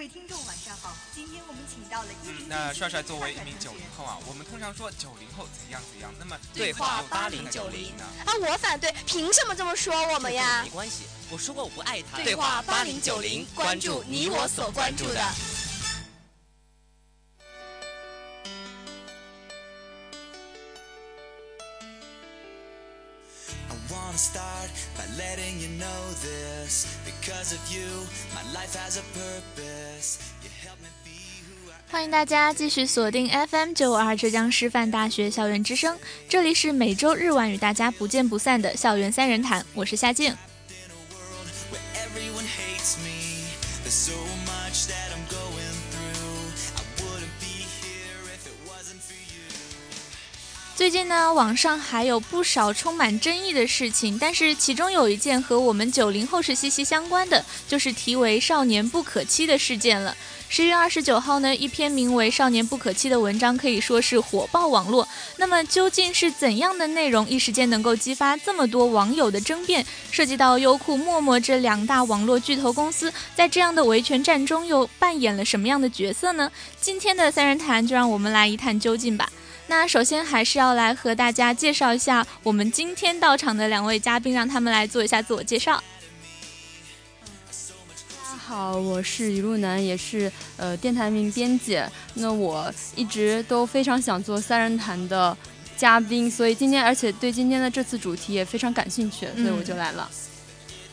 位听众晚上好，今天我们请到了一零。那帅帅作为一名九零后啊，我们通常说九零后怎样怎样，那么对话八零九零啊，我反对，凭什么这么说我们呀？没关系，我说过我不爱他。对话八零九零，关注你我所关注的。欢迎大家继续锁定 FM 九五二浙江师范大学校园之声，这里是每周日晚与大家不见不散的校园三人谈，我是夏静。最近呢，网上还有不少充满争议的事情，但是其中有一件和我们九零后是息息相关的，就是题为“少年不可欺”的事件了。十月二十九号呢，一篇名为《少年不可欺》的文章可以说是火爆网络。那么究竟是怎样的内容，一时间能够激发这么多网友的争辩？涉及到优酷、陌陌这两大网络巨头公司，在这样的维权战中又扮演了什么样的角色呢？今天的三人谈，就让我们来一探究竟吧。那首先还是要来和大家介绍一下我们今天到场的两位嘉宾，让他们来做一下自我介绍。大家好，我是雨露楠，也是呃电台名编辑。那我一直都非常想做三人谈的嘉宾，所以今天而且对今天的这次主题也非常感兴趣，所以我就来了。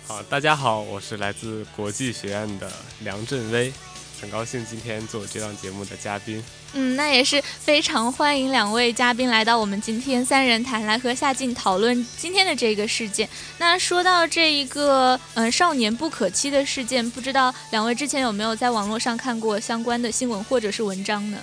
好，大家好，我是来自国际学院的梁振威。很高兴今天做这档节目的嘉宾。嗯，那也是非常欢迎两位嘉宾来到我们今天三人谈，来和夏静讨论今天的这个事件。那说到这一个嗯少年不可欺的事件，不知道两位之前有没有在网络上看过相关的新闻或者是文章呢？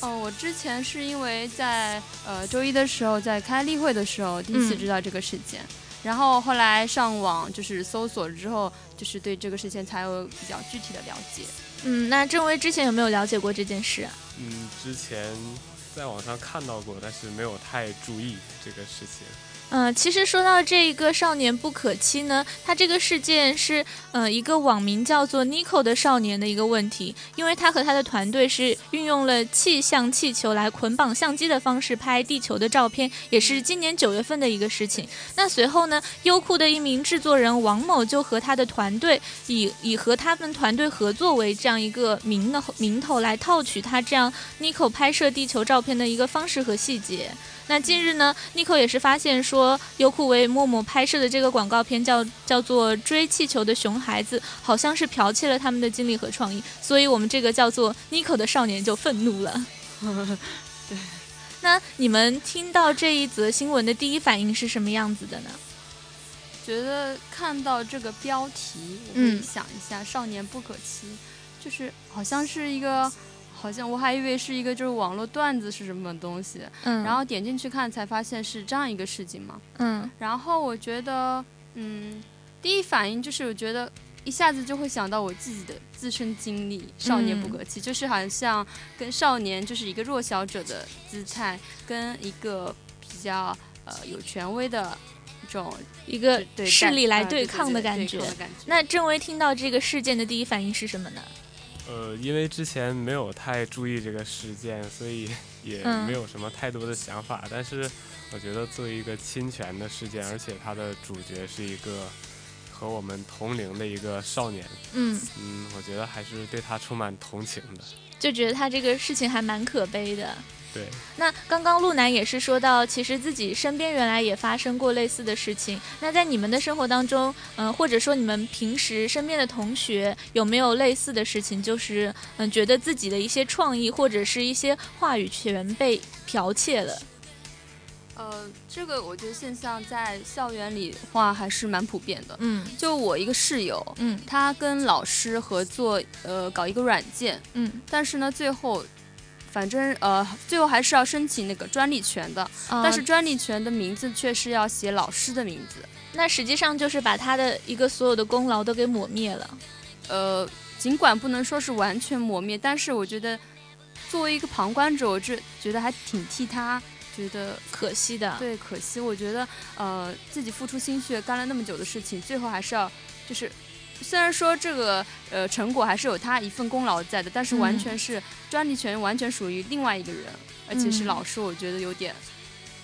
哦，我之前是因为在呃周一的时候在开例会的时候第一次知道这个事件。然后后来上网就是搜索之后，就是对这个事情才有比较具体的了解。嗯，那郑薇之前有没有了解过这件事啊？嗯，之前在网上看到过，但是没有太注意这个事情。嗯，其实说到这一个少年不可欺呢，他这个事件是呃一个网名叫做 Nico 的少年的一个问题，因为他和他的团队是运用了气象气球来捆绑相机的方式拍地球的照片，也是今年九月份的一个事情。那随后呢，优酷的一名制作人王某就和他的团队以以和他们团队合作为这样一个名的名头来套取他这样 Nico 拍摄地球照片的一个方式和细节。那近日呢，Nico 也是发现说，优酷为陌陌拍摄的这个广告片叫叫做《追气球的熊孩子》，好像是剽窃了他们的精力和创意，所以我们这个叫做 Nico 的少年就愤怒了。对，那你们听到这一则新闻的第一反应是什么样子的呢？觉得看到这个标题，我会想一下“少年不可欺”，就是好像是一个。好像我还以为是一个就是网络段子是什么东西，嗯，然后点进去看才发现是这样一个事情嘛，嗯，然后我觉得，嗯，第一反应就是我觉得一下子就会想到我自己的自身经历，少年不可欺，就是好像跟少年就是一个弱小者的姿态，跟一个比较呃有权威的一种一个势力来对抗的感觉。那郑威听到这个事件的第一反应是什么呢？呃，因为之前没有太注意这个事件，所以 也没有什么太多的想法。但是，我觉得作为一个侵权的事件，而且它的主角是一个和我们同龄的一个少年，嗯嗯，我觉得还是对他充满同情的，就觉得他这个事情还蛮可悲的。对，那刚刚陆南也是说到，其实自己身边原来也发生过类似的事情。那在你们的生活当中，嗯，或者说你们平时身边的同学有没有类似的事情？就是嗯，觉得自己的一些创意或者是一些话语权被剽窃了。呃，这个我觉得现象在校园里话还是蛮普遍的。嗯，就我一个室友，嗯，他跟老师合作，呃，搞一个软件，嗯，但是呢，最后。反正呃，最后还是要申请那个专利权的，但是专利权的名字却是要写老师的名字，那实际上就是把他的一个所有的功劳都给抹灭了。呃，尽管不能说是完全抹灭，但是我觉得作为一个旁观者，我这觉得还挺替他觉得可惜的。对，可惜。我觉得呃，自己付出心血干了那么久的事情，最后还是要就是虽然说这个呃成果还是有他一份功劳在的，但是完全是专利权完全属于另外一个人，而且是老师，我觉得有点，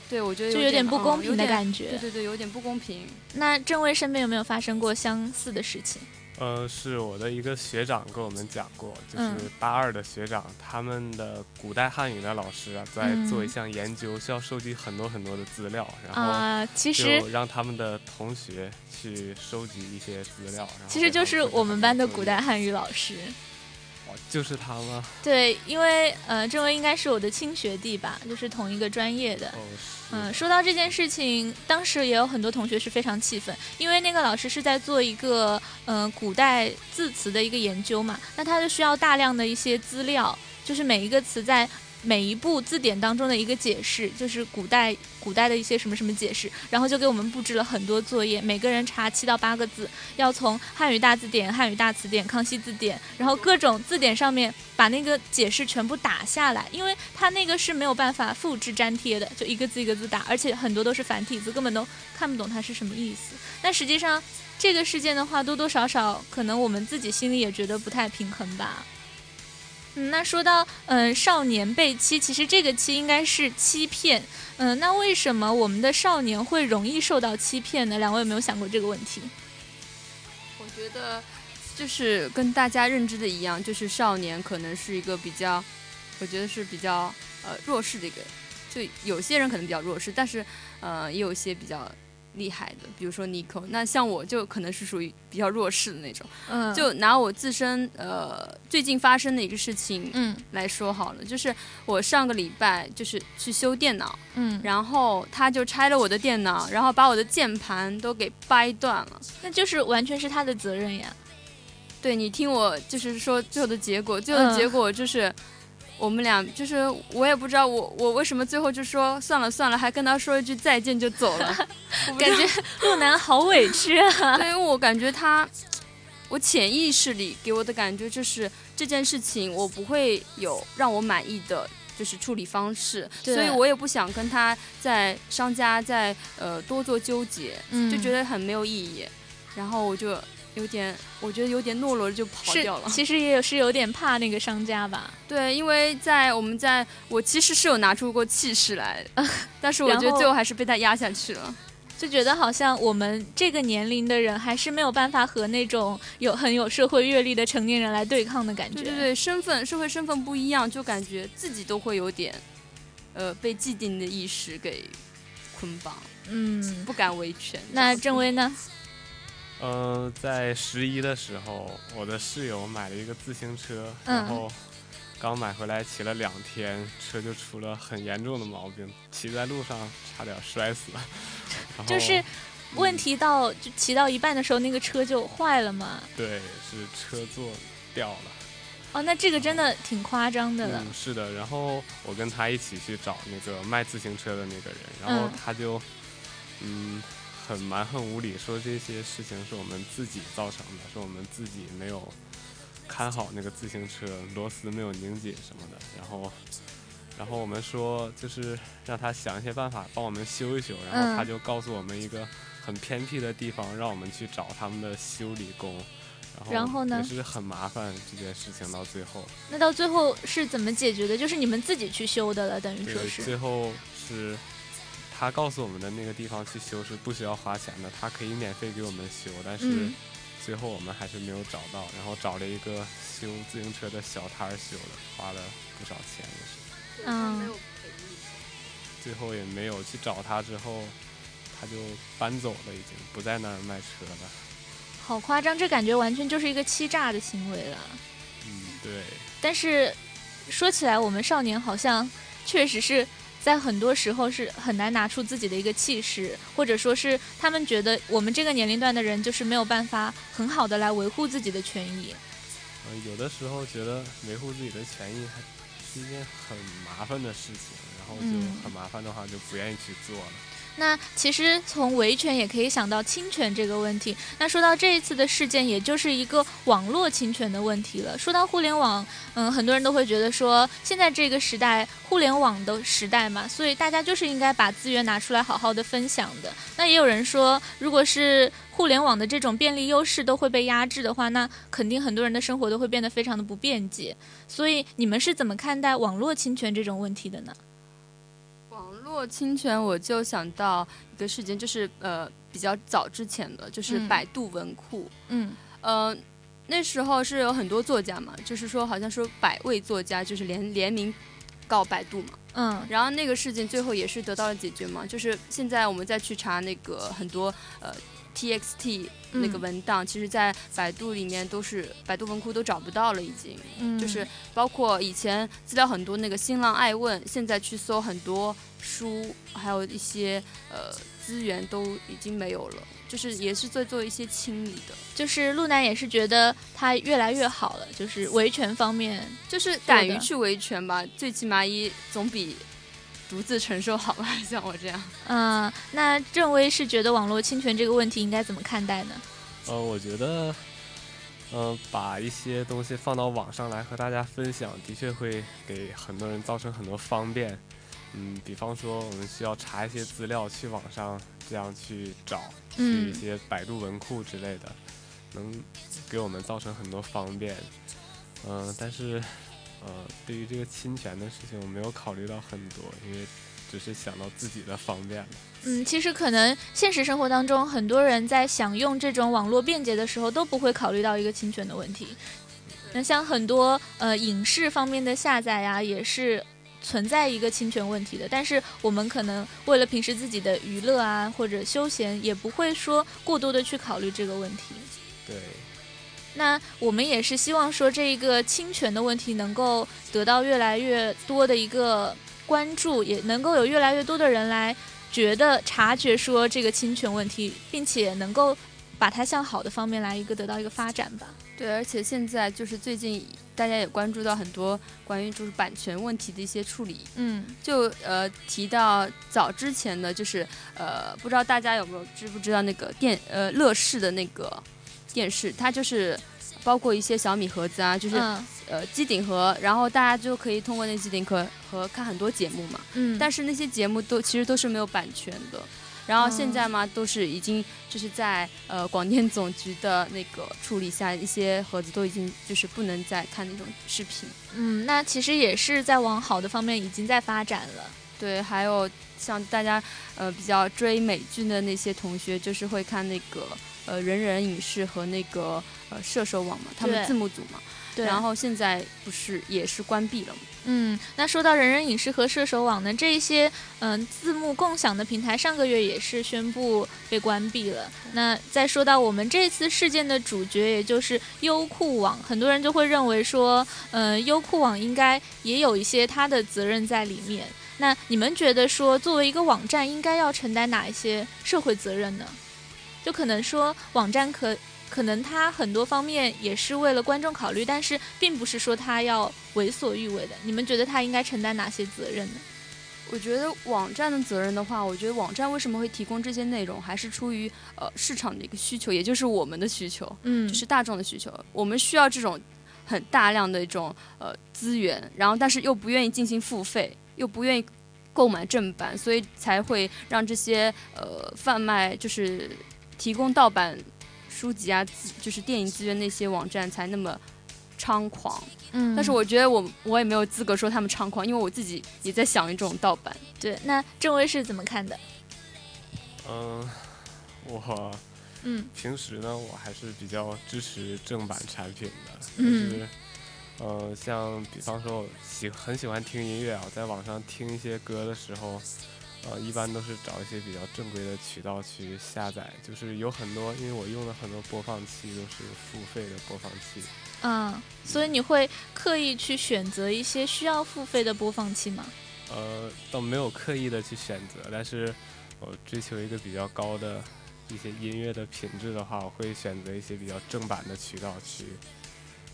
对我觉得就有点不公平的感觉。对对对，有点不公平。那郑威身边有没有发生过相似的事情？呃，是我的一个学长跟我们讲过，就是大二的学长，他们的古代汉语的老师啊，在做一项研究，需要收集很多很多的资料，然后其实让他们的同学去收集一些资料。其实就是我们班的古代汉语老师。就是他吗？对，因为呃，这位应该是我的亲学弟吧，就是同一个专业的。嗯，说到这件事情，当时也有很多同学是非常气愤，因为那个老师是在做一个嗯古代字词的一个研究嘛，那他就需要大量的一些资料，就是每一个词在。每一部字典当中的一个解释，就是古代古代的一些什么什么解释，然后就给我们布置了很多作业，每个人查七到八个字，要从汉语大字典、汉语大词典、康熙字典，然后各种字典上面把那个解释全部打下来，因为他那个是没有办法复制粘贴的，就一个字一个字打，而且很多都是繁体字，根本都看不懂它是什么意思。但实际上这个事件的话，多多少少可能我们自己心里也觉得不太平衡吧。嗯，那说到嗯少年被欺，其实这个欺应该是欺骗。嗯，那为什么我们的少年会容易受到欺骗呢？两位有没有想过这个问题？我觉得就是跟大家认知的一样，就是少年可能是一个比较，我觉得是比较呃弱势的一个，就有些人可能比较弱势，但是呃也有些比较。厉害的，比如说 Nico，那像我就可能是属于比较弱势的那种。嗯，就拿我自身呃最近发生的一个事情嗯来说好了，就是我上个礼拜就是去修电脑，嗯，然后他就拆了我的电脑，然后把我的键盘都给掰断了，那就是完全是他的责任呀。对你听我就是说最后的结果，最后的结果就是。我们俩就是我也不知道我我为什么最后就说算了算了，还跟他说一句再见就走了，感觉陆南好委屈啊。对，因为我感觉他，我潜意识里给我的感觉就是这件事情我不会有让我满意的就是处理方式，所以我也不想跟他在商家在呃多做纠结，就觉得很没有意义，然后我就。有点，我觉得有点懦弱就跑掉了。其实也有是有点怕那个商家吧。对，因为在我们在我其实是有拿出过气势来，但是我觉得最后还是被他压下去了。就觉得好像我们这个年龄的人还是没有办法和那种有很有社会阅历的成年人来对抗的感觉。对对对，身份社会身份不一样，就感觉自己都会有点，呃，被既定的意识给捆绑。嗯，不敢维权。那郑威呢？嗯，在十一的时候，我的室友买了一个自行车，然后刚买回来骑了两天，车就出了很严重的毛病，骑在路上差点摔死了。就是问题到就骑到一半的时候，那个车就坏了嘛？对，是车座掉了。哦，那这个真的挺夸张的了。是的，然后我跟他一起去找那个卖自行车的那个人，然后他就嗯。很蛮横无理，说这些事情是我们自己造成的，说我们自己没有看好那个自行车，螺丝没有拧紧什么的。然后，然后我们说就是让他想一些办法帮我们修一修。然后他就告诉我们一个很偏僻的地方，让我们去找他们的修理工。然后呢？也是很麻烦这件事情到最后。那到最后是怎么解决的？就是你们自己去修的了，等于说是。最后是。他告诉我们的那个地方去修是不需要花钱的，他可以免费给我们修，但是最后我们还是没有找到，然后找了一个修自行车的小摊儿修的，花了不少钱也是。嗯。最后也没有去找他，之后他就搬走了，已经不在那儿卖车了。好夸张，这感觉完全就是一个欺诈的行为了。嗯，对。但是说起来，我们少年好像确实是。在很多时候是很难拿出自己的一个气势，或者说是他们觉得我们这个年龄段的人就是没有办法很好的来维护自己的权益。嗯，有的时候觉得维护自己的权益还是一件很麻烦的事情，然后就很麻烦的话就不愿意去做了。那其实从维权也可以想到侵权这个问题。那说到这一次的事件，也就是一个网络侵权的问题了。说到互联网，嗯，很多人都会觉得说，现在这个时代，互联网的时代嘛，所以大家就是应该把资源拿出来好好的分享的。那也有人说，如果是互联网的这种便利优势都会被压制的话，那肯定很多人的生活都会变得非常的不便捷。所以你们是怎么看待网络侵权这种问题的呢？做侵权，我就想到一个事件，就是呃比较早之前的，就是百度文库。嗯，呃，那时候是有很多作家嘛，就是说好像说百位作家就是联联名告百度嘛。嗯，然后那个事件最后也是得到了解决嘛，就是现在我们再去查那个很多呃。Txt 那个文档，其实，在百度里面都是百度文库都找不到了，已经，就是包括以前资料很多那个新浪爱问，现在去搜很多书，还有一些呃资源都已经没有了，就是也是在做一些清理的。就是路南也是觉得他越来越好了，就是维权方面，就是敢于去维权吧，最起码一总比。独自承受好吧，像我这样。嗯，那郑威是觉得网络侵权这个问题应该怎么看待呢？呃，我觉得，嗯，把一些东西放到网上来和大家分享，的确会给很多人造成很多方便。嗯，比方说我们需要查一些资料，去网上这样去找，去一些百度文库之类的，能给我们造成很多方便。嗯，但是。呃，对于这个侵权的事情，我没有考虑到很多，因为只是想到自己的方便。嗯，其实可能现实生活当中，很多人在享用这种网络便捷的时候，都不会考虑到一个侵权的问题。那像很多呃影视方面的下载呀，也是存在一个侵权问题的。但是我们可能为了平时自己的娱乐啊或者休闲，也不会说过多的去考虑这个问题。对。那我们也是希望说，这一个侵权的问题能够得到越来越多的一个关注，也能够有越来越多的人来觉得察觉说这个侵权问题，并且能够把它向好的方面来一个得到一个发展吧。对，而且现在就是最近大家也关注到很多关于就是版权问题的一些处理。嗯，就呃提到早之前的就是呃不知道大家有没有知不知道那个电呃乐视的那个。电视它就是包括一些小米盒子啊，就是呃机顶盒，然后大家就可以通过那机顶盒和看很多节目嘛。嗯。但是那些节目都其实都是没有版权的。然后现在嘛，都是已经就是在呃广电总局的那个处理下，一些盒子都已经就是不能再看那种视频。嗯，那其实也是在往好的方面已经在发展了。对，还有像大家呃比较追美剧的那些同学，就是会看那个。呃，人人影视和那个呃射手网嘛，他们字幕组嘛，对。然后现在不是也是关闭了吗？嗯，那说到人人影视和射手网呢，这一些嗯字幕共享的平台，上个月也是宣布被关闭了。那再说到我们这次事件的主角，也就是优酷网，很多人就会认为说，呃，优酷网应该也有一些它的责任在里面。那你们觉得说，作为一个网站，应该要承担哪一些社会责任呢？就可能说网站可可能它很多方面也是为了观众考虑，但是并不是说它要为所欲为的。你们觉得它应该承担哪些责任呢？我觉得网站的责任的话，我觉得网站为什么会提供这些内容，还是出于呃市场的一个需求，也就是我们的需求，嗯，就是大众的需求。我们需要这种很大量的一种呃资源，然后但是又不愿意进行付费，又不愿意购买正版，所以才会让这些呃贩卖就是。提供盗版书籍啊，就是电影资源那些网站才那么猖狂。嗯，但是我觉得我我也没有资格说他们猖狂，因为我自己也在想一种盗版。对，那郑威是怎么看的？嗯，我嗯，平时呢，我还是比较支持正版产品的。嗯。就是，呃，像比方说，我喜很喜欢听音乐啊，在网上听一些歌的时候。呃，一般都是找一些比较正规的渠道去下载，就是有很多，因为我用的很多播放器都是付费的播放器。嗯，所以你会刻意去选择一些需要付费的播放器吗？呃，倒没有刻意的去选择，但是我追求一个比较高的一些音乐的品质的话，我会选择一些比较正版的渠道去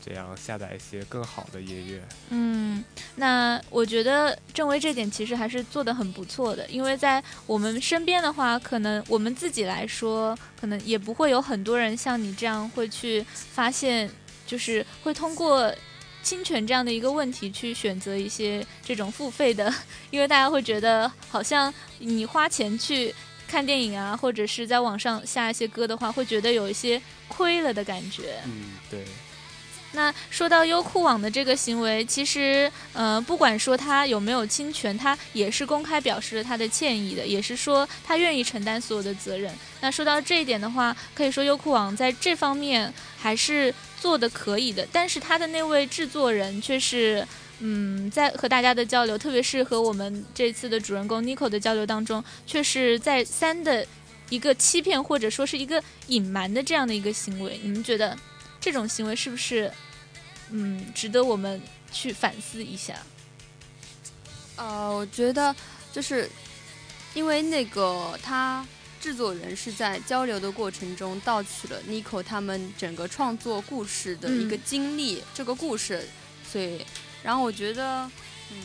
这样下载一些更好的音乐。嗯，那我觉得郑威这点其实还是做的很不错的，因为在我们身边的话，可能我们自己来说，可能也不会有很多人像你这样会去发现，就是会通过。侵权这样的一个问题，去选择一些这种付费的，因为大家会觉得好像你花钱去看电影啊，或者是在网上下一些歌的话，会觉得有一些亏了的感觉。嗯，对。那说到优酷网的这个行为，其实呃，不管说他有没有侵权，他也是公开表示了他的歉意的，也是说他愿意承担所有的责任。那说到这一点的话，可以说优酷网在这方面还是。做的可以的，但是他的那位制作人却是，嗯，在和大家的交流，特别是和我们这次的主人公 Nico 的交流当中，却是再三的一个欺骗或者说是一个隐瞒的这样的一个行为。你们觉得这种行为是不是，嗯，值得我们去反思一下？呃，我觉得就是因为那个他。制作人是在交流的过程中盗取了 Nico 他们整个创作故事的一个经历，这个故事，所以，然后我觉得，嗯，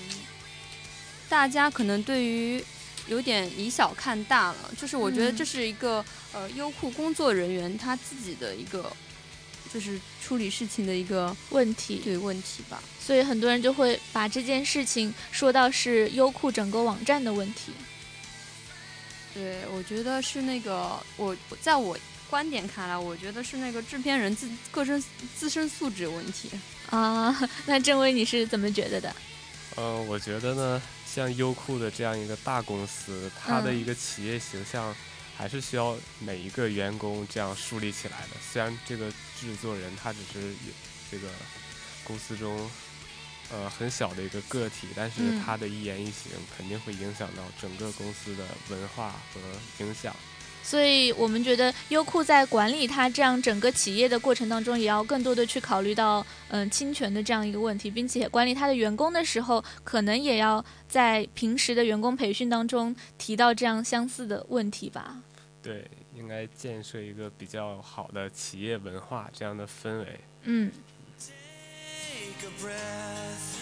大家可能对于有点以小看大了，就是我觉得这是一个呃优酷工作人员他自己的一个，就是处理事情的一个问题，对问题吧，所以很多人就会把这件事情说到是优酷整个网站的问题。对，我觉得是那个我在我观点看来，我觉得是那个制片人自个身自身素质问题啊。那郑威你是怎么觉得的？呃，我觉得呢，像优酷的这样一个大公司，它的一个企业形象还是需要每一个员工这样树立起来的。虽然这个制作人他只是有这个公司中。呃，很小的一个个体，但是他的一言一行肯定会影响到整个公司的文化和影响。所以我们觉得优酷在管理它这样整个企业的过程当中，也要更多的去考虑到嗯侵权的这样一个问题，并且管理它的员工的时候，可能也要在平时的员工培训当中提到这样相似的问题吧。对，应该建设一个比较好的企业文化这样的氛围。嗯。take a breath.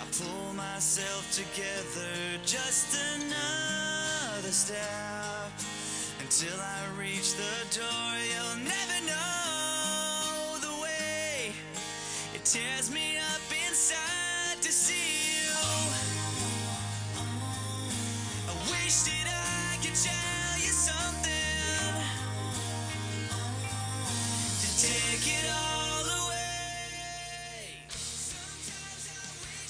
I pull myself together, just another step. Until I reach the door, you'll never know the way. It tears me up inside to see you. I wish that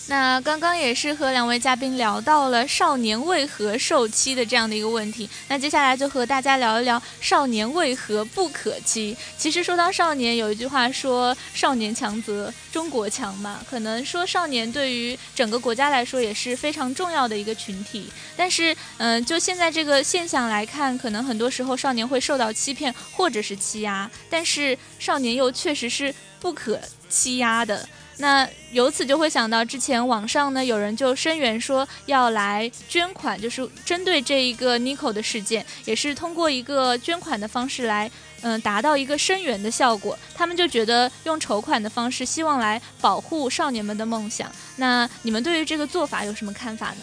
那刚刚也是和两位嘉宾聊到了少年为何受欺的这样的一个问题，那接下来就和大家聊一聊少年为何不可欺。其实说到少年，有一句话说“少年强则中国强”嘛，可能说少年对于整个国家来说也是非常重要的一个群体。但是，嗯，就现在这个现象来看，可能很多时候少年会受到欺骗或者是欺压，但是少年又确实是不可欺压的。那由此就会想到，之前网上呢有人就声援说要来捐款，就是针对这一个 Nico 的事件，也是通过一个捐款的方式来，嗯，达到一个声援的效果。他们就觉得用筹款的方式，希望来保护少年们的梦想。那你们对于这个做法有什么看法呢？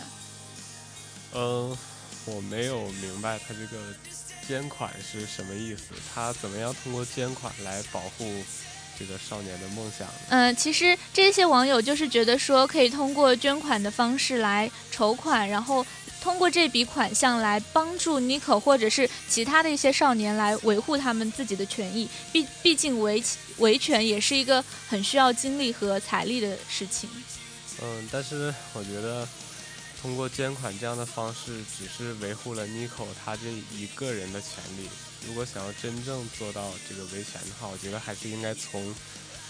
嗯，我没有明白他这个捐款是什么意思，他怎么样通过捐款来保护？这个少年的梦想。嗯，其实这些网友就是觉得说，可以通过捐款的方式来筹款，然后通过这笔款项来帮助 Nico 或者是其他的一些少年来维护他们自己的权益。毕毕竟维维权也是一个很需要精力和财力的事情。嗯，但是我觉得通过捐款这样的方式，只是维护了 Nico 他这一个人的权利。如果想要真正做到这个维权的话，我觉得还是应该从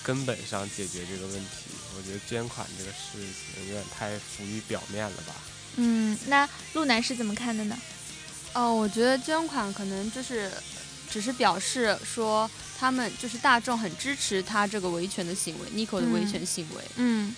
根本上解决这个问题。我觉得捐款这个事情有点太浮于表面了吧。嗯，那陆南是怎么看的呢？哦，我觉得捐款可能就是只是表示说他们就是大众很支持他这个维权的行为，Nico 的维权行为。嗯。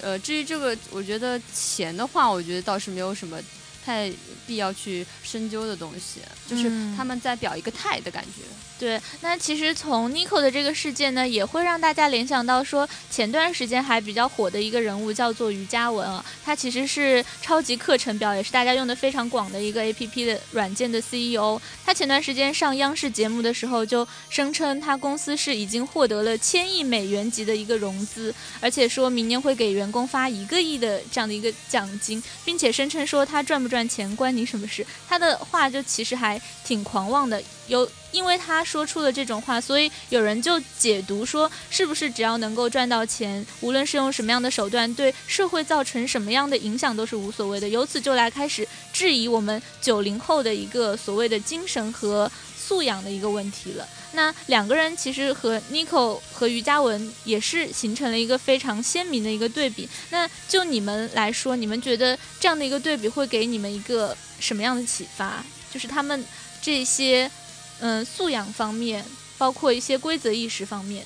呃，至于这个，我觉得钱的话，我觉得倒是没有什么。太必要去深究的东西，就是他们在表一个态的感觉。对，那其实从 Nico 的这个事件呢，也会让大家联想到说，前段时间还比较火的一个人物叫做于嘉文啊，他其实是超级课程表，也是大家用的非常广的一个 APP 的软件的 CEO。他前段时间上央视节目的时候，就声称他公司是已经获得了千亿美元级的一个融资，而且说明年会给员工发一个亿的这样的一个奖金，并且声称说他赚不赚赚钱关你什么事。他的话就其实还挺狂妄的。有，因为他说出了这种话，所以有人就解读说，是不是只要能够赚到钱，无论是用什么样的手段，对社会造成什么样的影响都是无所谓的。由此就来开始质疑我们九零后的一个所谓的精神和素养的一个问题了。那两个人其实和 Nico 和于嘉文也是形成了一个非常鲜明的一个对比。那就你们来说，你们觉得这样的一个对比会给你们一个什么样的启发？就是他们这些。嗯，素养方面，包括一些规则意识方面。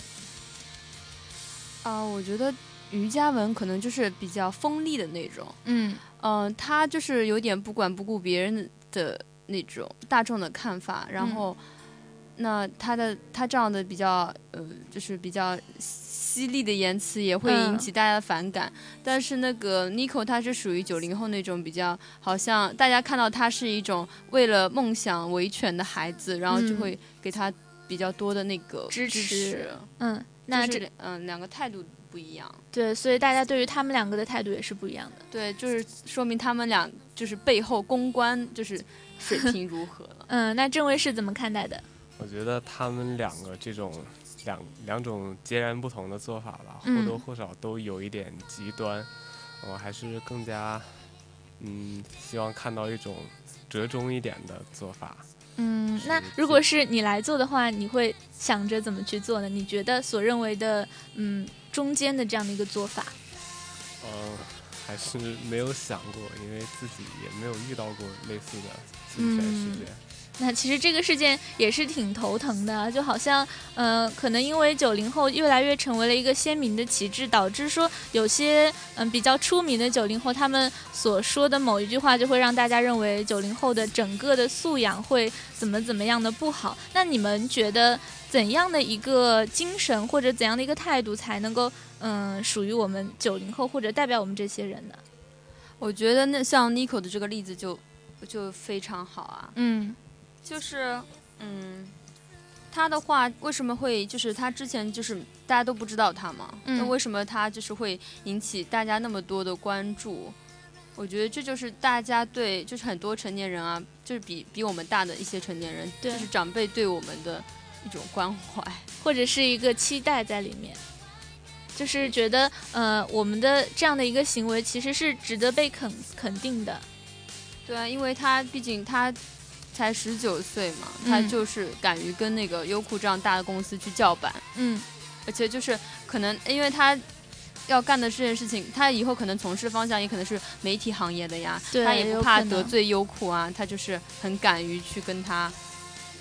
啊，我觉得于嘉文可能就是比较锋利的那种。嗯嗯，他就是有点不管不顾别人的那种大众的看法，然后，那他的他这样的比较呃，就是比较。犀利的言辞也会引起大家的反感，但是那个 Nico 他是属于九零后那种比较，好像大家看到他是一种为了梦想维权的孩子，然后就会给他比较多的那个支持。嗯，那这嗯两个态度不一样。对，所以大家对于他们两个的态度也是不一样的。对，就是说明他们俩就是背后公关就是水平如何了。嗯，那郑卫是怎么看待的？我觉得他们两个这种。两两种截然不同的做法吧，或多或少都有一点极端。我还是更加，嗯，希望看到一种折中一点的做法。嗯，那如果是你来做的话，你会想着怎么去做呢？你觉得所认为的，嗯，中间的这样的一个做法？嗯，还是没有想过，因为自己也没有遇到过类似的侵权事件。那其实这个事件也是挺头疼的，就好像，呃，可能因为九零后越来越成为了一个鲜明的旗帜，导致说有些嗯比较出名的九零后，他们所说的某一句话，就会让大家认为九零后的整个的素养会怎么怎么样的不好。那你们觉得怎样的一个精神或者怎样的一个态度才能够嗯属于我们九零后或者代表我们这些人呢？我觉得那像 Nico 的这个例子就就非常好啊，嗯。就是，嗯，他的话为什么会就是他之前就是大家都不知道他嘛？那为什么他就是会引起大家那么多的关注？我觉得这就是大家对就是很多成年人啊，就是比比我们大的一些成年人，就是长辈对我们的一种关怀，或者是一个期待在里面，就是觉得呃我们的这样的一个行为其实是值得被肯肯定的。对啊，因为他毕竟他。才十九岁嘛，他就是敢于跟那个优酷这样大的公司去叫板，嗯，而且就是可能因为他要干的这件事情，他以后可能从事方向也可能是媒体行业的呀，他也不怕得罪优酷啊，他就是很敢于去跟他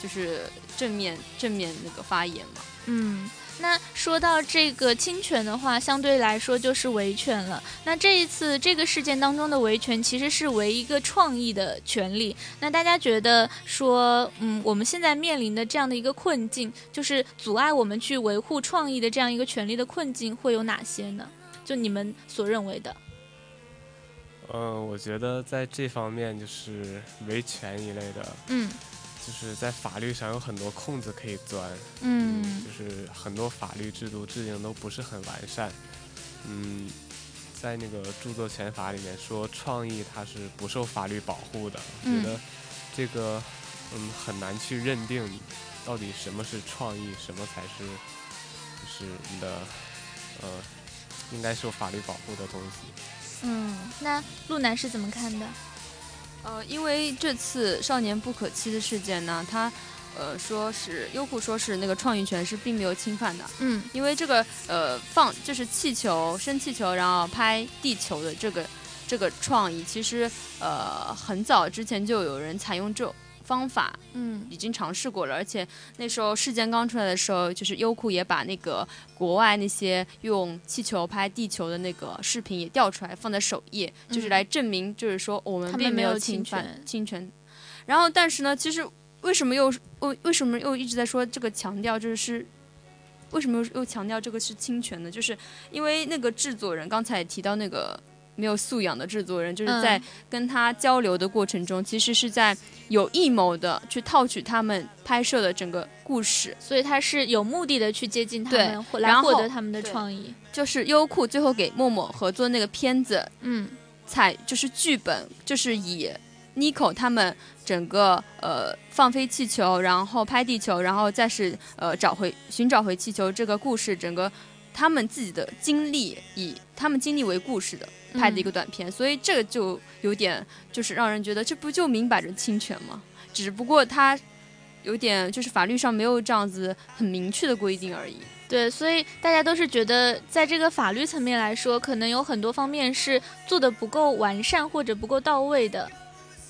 就是正面正面那个发言嘛，嗯。那说到这个侵权的话，相对来说就是维权了。那这一次这个事件当中的维权，其实是为一个创意的权利。那大家觉得说，嗯，我们现在面临的这样的一个困境，就是阻碍我们去维护创意的这样一个权利的困境，会有哪些呢？就你们所认为的？嗯，我觉得在这方面就是维权一类的，嗯。就是在法律上有很多空子可以钻，嗯，就是很多法律制度制定都不是很完善，嗯，在那个著作权法里面说创意它是不受法律保护的，我觉得这个嗯很难去认定到底什么是创意，什么才是就是你的呃应该受法律保护的东西。嗯，那陆南是怎么看的？呃，因为这次《少年不可欺》的事件呢，他，呃，说是优酷说是那个创意权是并没有侵犯的。嗯，因为这个呃放就是气球升气球，然后拍地球的这个这个创意，其实呃很早之前就有人采用这方法，嗯已经尝试过了，而且那时候事件刚出来的时候，就是优酷也把那个国外那些用气球拍地球的那个视频也调出来放在首页，就是来证明，就是说我们并没有侵侵犯权侵权。然后，但是呢，其实为什么又为为什么又一直在说这个强调就是为什么又又强调这个是侵权呢？就是因为那个制作人刚才提到那个没有素养的制作人，就是在嗯跟他交流的过程中，其实是在有预谋的去套取他们拍摄的整个故事。所以他是有目的的去接近他们，来获得他们的创意。就是优酷最后给默默合作那个片子，嗯采就是剧本，就是以 Nico 他们整个呃放飞气球，然后拍地球，然后再是呃找回寻找回气球这个故事，整个他们自己的经历，以他们经历为故事的拍的一个短片，所以这个就有点就是让人觉得这不就明摆着侵权吗？只不过他有点就是法律上没有这样子很明确的规定而已。对，所以大家都是觉得，在这个法律层面来说，可能有很多方面是做的不够完善或者不够到位的。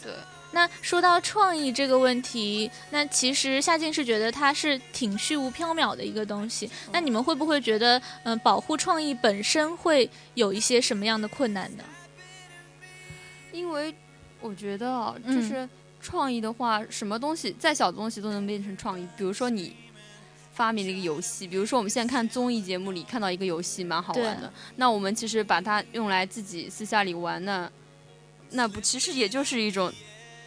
对。那说到创意这个问题，那其实夏静是觉得它是挺虚无缥缈的一个东西。那你们会不会觉得，嗯、保护创意本身会有一些什么样的困难呢？因为我觉得啊，就嗯是创意的话，什么东西再小的东西都能变成创意。比如说你发明了一个游戏，比如说我们现在看综艺节目里看到一个游戏蛮好玩的，那我们其实把它用来自己私下里玩，那那不其实也就是一种，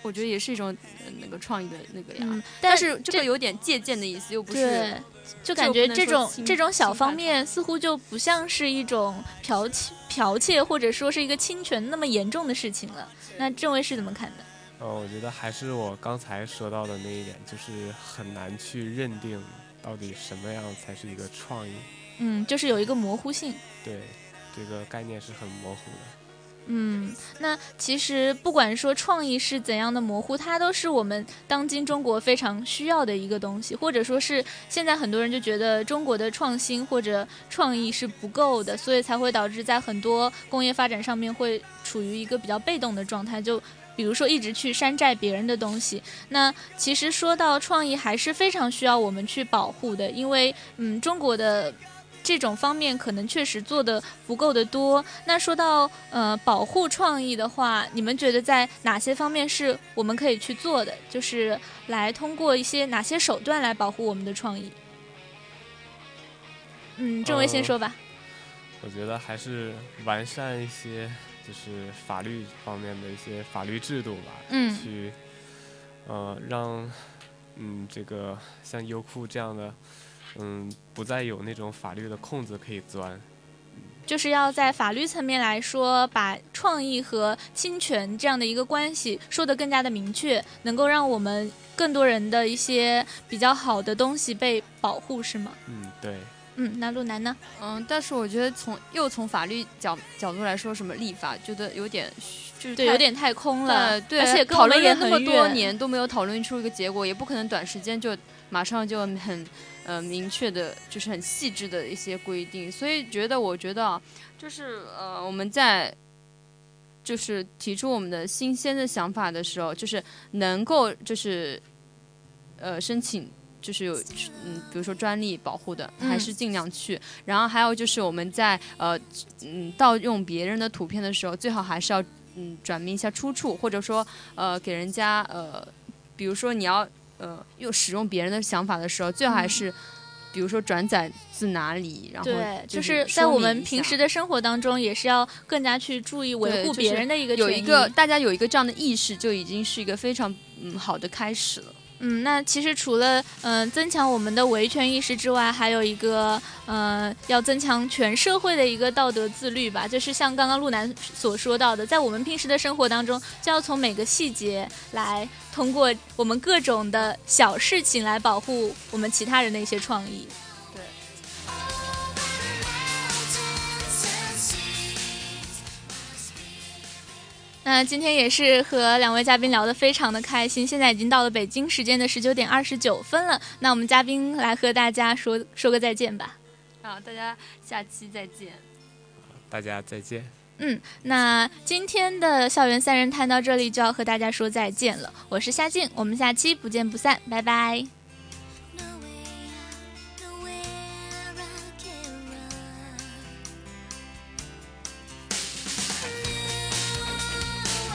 我觉得也是一种、呃那个创意的那个呀。嗯，但是这个有点借鉴的意思，又不是，就感觉这种这种小方面似乎就不像是一种剽窃、剽窃或者说是一个侵权那么严重的事情了。那郑卫是怎么看的？呃，我觉得还是我刚才说到的那一点，就是很难去认定到底什么样才是一个创意。嗯，就是有一个模糊性。对，这个概念是很模糊的。嗯，那其实不管说创意是怎样的模糊，它都是我们当今中国非常需要的一个东西，或者说是现在很多人就觉得中国的创新或者创意是不够的，所以才会导致在很多工业发展上面会处于一个比较被动的状态，就。比如说，一直去山寨别人的东西，那其实说到创意，还是非常需要我们去保护的，因为，嗯，中国的这种方面可能确实做的不够的多。那说到呃保护创意的话，你们觉得在哪些方面是我们可以去做的？就是来通过一些哪些手段来保护我们的创意？嗯，郑维先呃说吧。我觉得还是完善一些，就是法律方面的一些法律制度吧，嗯去呃让嗯这个像优酷这样的嗯不再有那种法律的空子可以钻。就是要在法律层面来说，把创意和侵权这样的一个关系说得更加的明确，能够让我们更多人的一些比较好的东西被保护，是吗？嗯，对，嗯，那陆南呢？嗯，但是我觉得从又从法律角角度来说，什么立法，觉得有点就是对，有点太空了，呃对，而且跟讨论了那么多年都没有讨论出一个结果，也不可能短时间就马上就很呃明确的，就是很细致的一些规定。所以觉得，我觉得啊，就是呃我们在就是提出我们的新鲜的想法的时候，就是能够就是呃申请。就是有，嗯，比如说专利保护的，还嗯是尽量去。然后还有就是我们在呃，嗯，盗用别人的图片的时候，最好还是要嗯转明一下出处，或者说呃给人家呃，比如说你要呃又使用别人的想法的时候，最好还是、比如说转载自哪里，然后对，就就是在我们平时的生活当中，也是要更加去注意维护别人的一个有一个大家有一个这样的意识，就已经是一个非常嗯好的开始了。嗯，那其实除了嗯、增强我们的维权意识之外，还有一个嗯、要增强全社会的一个道德自律吧。就是像刚刚陆南所说到的，在我们平时的生活当中，就要从每个细节来通过我们各种的小事情来保护我们其他人的一些创意。那今天也是和两位嘉宾聊得非常的开心，现在已经到了北京时间的十九点二十九分了。那我们嘉宾来和大家说说个再见吧。好，大家下期再见。大家再见。嗯，那今天的校园三人谈到这里就要和大家说再见了。我是夏静，我们下期不见不散，拜拜。